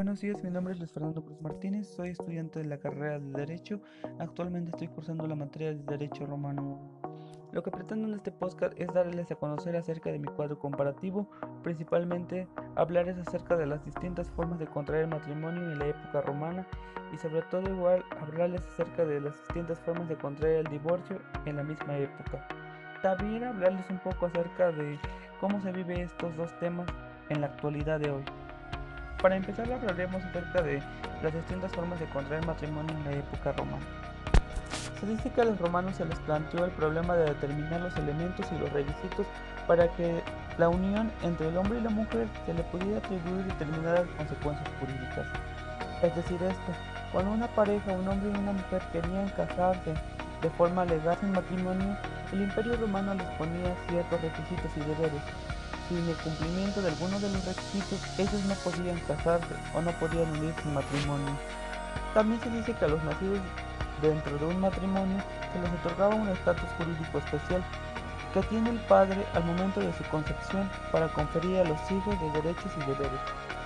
Buenos días, mi nombre es Luis Fernando Cruz Martínez, soy estudiante de la carrera de Derecho. Actualmente estoy cursando la materia de Derecho Romano 1. Lo que pretendo en este podcast es darles a conocer acerca de mi cuadro comparativo, principalmente hablarles acerca de las distintas formas de contraer matrimonio en la época romana y sobre todo igual hablarles acerca de las distintas formas de contraer el divorcio en la misma época. También hablarles un poco acerca de cómo se vive estos dos temas en la actualidad de hoy. Para empezar hablaremos acerca de las distintas formas de contraer matrimonio en la época romana. Que a los romanos se les planteó el problema de determinar los elementos y los requisitos para que la unión entre el hombre y la mujer se le pudiera atribuir determinadas consecuencias jurídicas. Es decir, esto, cuando una pareja, un hombre y una mujer querían casarse de forma legal en matrimonio, el imperio romano les ponía ciertos requisitos y deberes, sin el cumplimiento de alguno de los requisitos, ellos no podían casarse o no podían unirse en matrimonio. También se dice que a los nacidos dentro de un matrimonio se les otorgaba un estatus jurídico especial que tiene el padre al momento de su concepción para conferir a los hijos de derechos y deberes.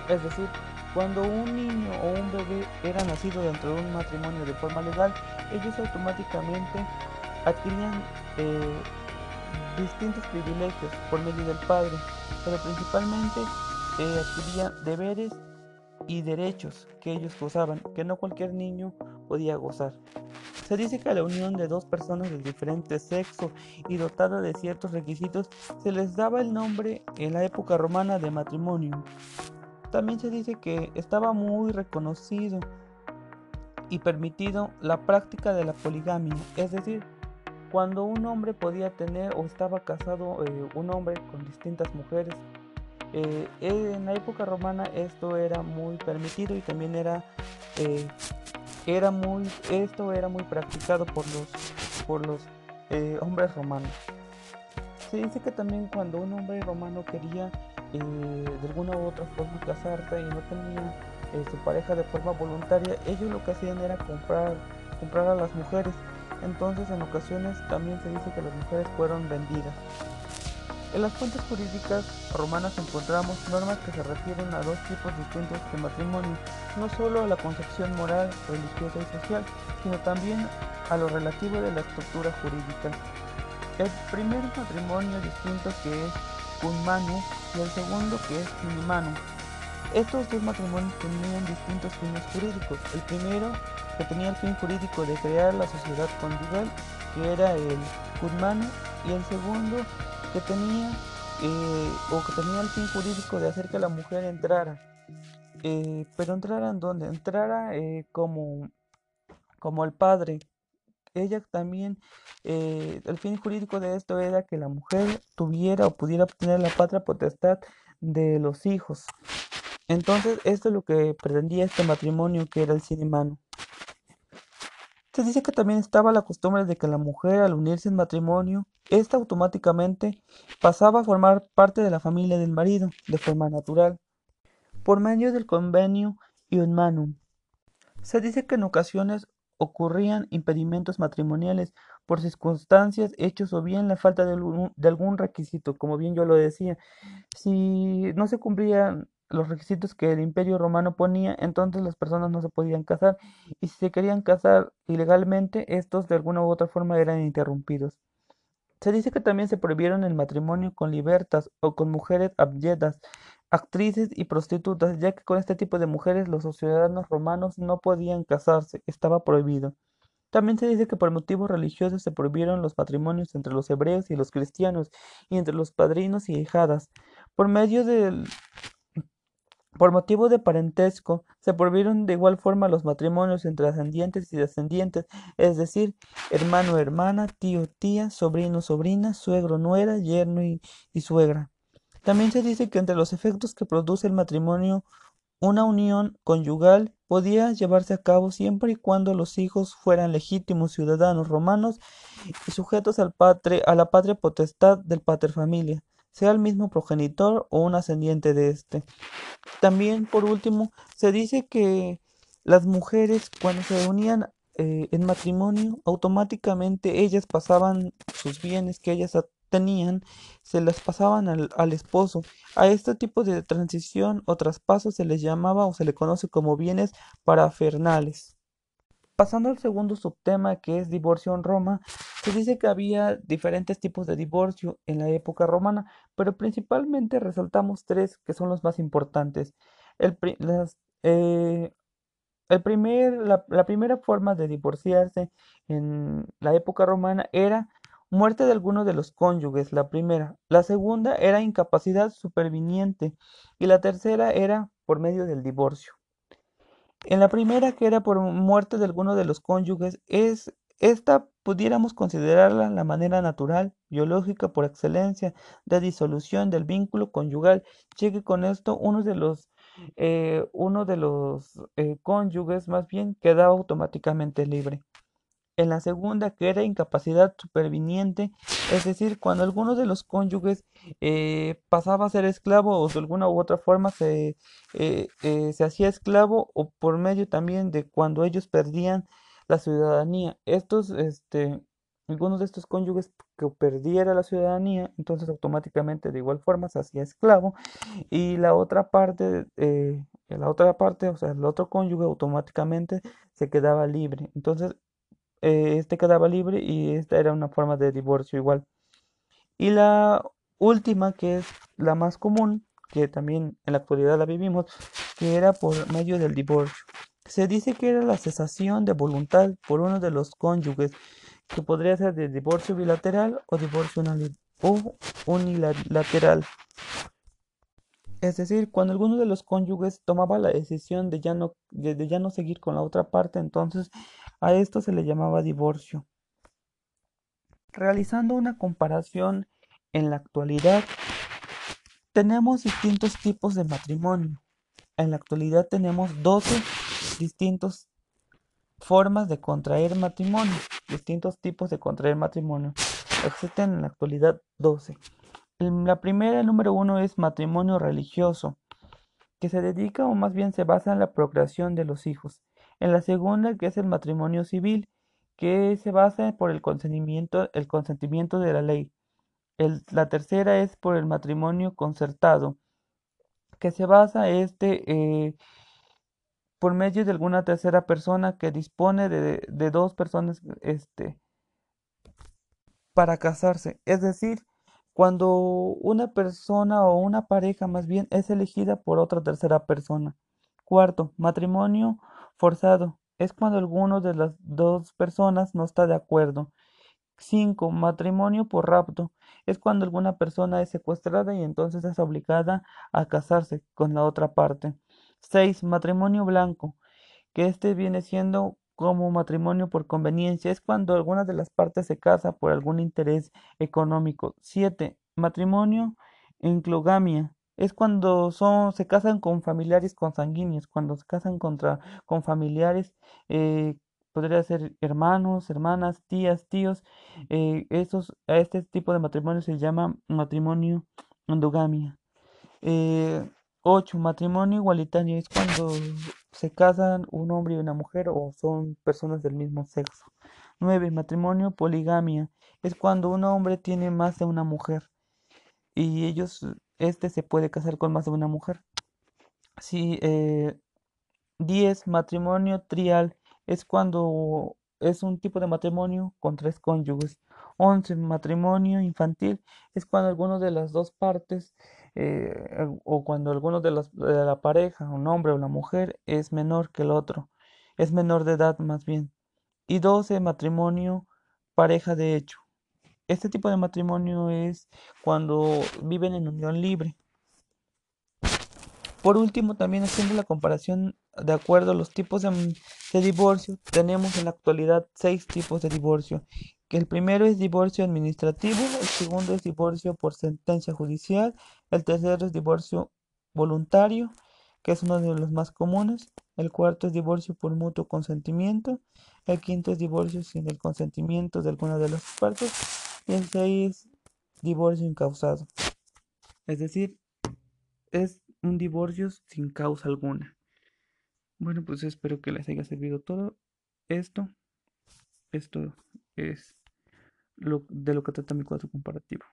Es decir, cuando un niño o un bebé era nacido dentro de un matrimonio de forma legal, ellos automáticamente adquirían eh, distintos privilegios por medio del padre, pero principalmente eh, adquirían deberes y derechos que ellos gozaban, que no cualquier niño podía gozar. Se dice que a la unión de dos personas de diferente sexo y dotada de ciertos requisitos se les daba el nombre en la época romana de matrimonio. También se dice que estaba muy reconocido y permitido la práctica de la poligamia, es decir, cuando un hombre podía tener o estaba casado eh, un hombre con distintas mujeres. Eh, en la época romana esto era muy permitido y también era, eh, era muy, esto era muy practicado por los, por los hombres romanos. Se dice que también cuando un hombre romano quería de alguna u otra forma casarse y no tenía su pareja de forma voluntaria, ellos lo que hacían era comprar, comprar a las mujeres entonces en ocasiones también se dice que las mujeres fueron vendidas. En las fuentes jurídicas romanas encontramos normas que se refieren a dos tipos distintos de matrimonio, no solo a la concepción moral, religiosa y social, sino también a lo relativo de la estructura jurídica. El primer matrimonio distinto que es manu y el segundo que es sinimanu. Estos dos matrimonios tenían distintos fines jurídicos. El primero que tenía el fin jurídico de crear la sociedad conyugal, que era el Kudmanu, y el segundo que tenía eh, o que tenía el fin jurídico de hacer que la mujer entrara. Eh, pero entrara en donde? Entrara eh, como, como el padre. Ella también, el fin jurídico de esto era que la mujer tuviera o pudiera obtener la patria potestad de los hijos. Entonces, esto es lo que pretendía este matrimonio que era el cinemano. Se dice que también estaba la costumbre de que la mujer al unirse en matrimonio, ésta automáticamente pasaba a formar parte de la familia del marido, de forma natural, por medio del convenio Iunmanum. Se dice que en ocasiones ocurrían impedimentos matrimoniales por circunstancias, hechos o bien la falta de algún requisito, como bien yo lo decía. Si no se cumplían los requisitos que el imperio romano ponía, entonces las personas no se podían casar y si se querían casar ilegalmente, estos de alguna u otra forma eran interrumpidos. Se dice que también se prohibieron el matrimonio con libertas o con mujeres abyedas, actrices y prostitutas, ya que con este tipo de mujeres los ciudadanos romanos no podían casarse, estaba prohibido. También se dice que por motivos religiosos se prohibieron los matrimonios entre los hebreos y los cristianos, y entre los padrinos y hijadas. Por medio del por motivo de parentesco, se prohibieron de igual forma los matrimonios entre ascendientes y descendientes, es decir, hermano, hermana, tío, tía, sobrino, sobrina, suegro, nuera, yerno y, suegra. También se dice que entre los efectos que produce el matrimonio, una unión conyugal podía llevarse a cabo siempre y cuando los hijos fueran legítimos ciudadanos romanos y sujetos al a la patria potestad del pater familia sea el mismo progenitor o un ascendiente de éste. También, por último, se dice que las mujeres cuando se unían eh, en matrimonio, automáticamente ellas pasaban sus bienes que ellas tenían se las pasaban al, al, esposo. A este tipo de transición o traspaso se les llamaba o se le conoce como bienes parafernales. Pasando al segundo subtema que es divorcio en Roma, se dice que había diferentes tipos de divorcio en la época romana, pero principalmente resaltamos tres que son los más importantes. Eh, el primer, la, la primera forma de divorciarse en la época romana era muerte de alguno de los cónyuges, la primera. La segunda era incapacidad superviniente y la tercera era por medio del divorcio. En la primera, que era por muerte de alguno de los cónyuges, es esta pudiéramos considerarla la manera natural, biológica por excelencia de disolución del vínculo conyugal, llegue con esto uno de los eh, uno de los eh, cónyuges más bien quedaba automáticamente libre. En la segunda, que era incapacidad superviniente, es decir, cuando alguno de los cónyuges eh, pasaba a ser esclavo o de alguna u otra forma se, se hacía esclavo o por medio también de cuando ellos perdían la ciudadanía. Estos, este, algunos de estos cónyuges que perdiera la ciudadanía, entonces automáticamente de igual forma se hacía esclavo y la otra parte, la otra parte, o sea, el otro cónyuge automáticamente se quedaba libre. Entonces eh, este quedaba libre y esta era una forma de divorcio igual. Y la última, que es la más común, que también en la actualidad la vivimos, que era por medio del divorcio. Se dice que era la cesación de voluntad por uno de los cónyuges, que podría ser de divorcio bilateral o divorcio unilateral. Es decir, cuando alguno de los cónyuges tomaba la decisión de ya no, de ya no seguir con la otra parte, entonces a esto se le llamaba divorcio. Realizando una comparación en la actualidad, tenemos distintos tipos de matrimonio. En la actualidad tenemos 12 distintas formas de contraer matrimonio, distintos tipos de contraer matrimonio. Existen en la actualidad 12. La primera, número uno, es matrimonio religioso, que se dedica o más bien se basa en la procreación de los hijos. En la segunda, que es el matrimonio civil, que se basa por el consentimiento, el consentimiento de la ley. la tercera es por el matrimonio concertado, que se basa este eh, por medio de alguna tercera persona que dispone de, dos personas este, para casarse. Es decir, cuando una persona o una pareja más bien es elegida por otra tercera persona. Cuarto, matrimonio forzado. Es cuando alguno de las dos personas no está de acuerdo. 5. Matrimonio por rapto. Es cuando alguna persona es secuestrada y entonces es obligada a casarse con la otra parte. 6. Matrimonio blanco. Que este viene siendo como matrimonio por conveniencia. Es cuando alguna de las partes se casa por algún interés económico. 7. Matrimonio en clogamia. Es cuando son, se casan con familiares consanguíneos, cuando se casan contra, con familiares, eh, podría ser hermanos, hermanas, tías, tíos. Eh, esos, a este tipo de matrimonio se llama matrimonio endogamia. Eh, 8. Matrimonio igualitario es cuando se casan un hombre y una mujer o son personas del mismo sexo. 9. Matrimonio poligamia es cuando un hombre tiene más de una mujer y ellos, este se puede casar con más de una mujer. Sí, 10. Eh, matrimonio trial es cuando es un tipo de matrimonio con tres cónyuges. 11. Matrimonio infantil es cuando alguno de las dos partes eh, o cuando alguno de, de la pareja, un hombre o una mujer, es menor que el otro, es menor de edad más bien. Y 12, matrimonio, pareja de hecho. Este tipo de matrimonio es cuando viven en unión libre. Por último, también haciendo la comparación de acuerdo a los tipos de, de divorcio, tenemos en la actualidad seis tipos de divorcio el primero es divorcio administrativo, el segundo es divorcio por sentencia judicial, el tercero es divorcio voluntario, que es uno de los más comunes, el cuarto es divorcio por mutuo consentimiento, el quinto es divorcio sin el consentimiento de alguna de las partes y el seis divorcio incausado. Es decir, es un divorcio sin causa alguna. Bueno, pues espero que les haya servido todo esto. Esto es lo, de lo que trata mi cuadro comparativo.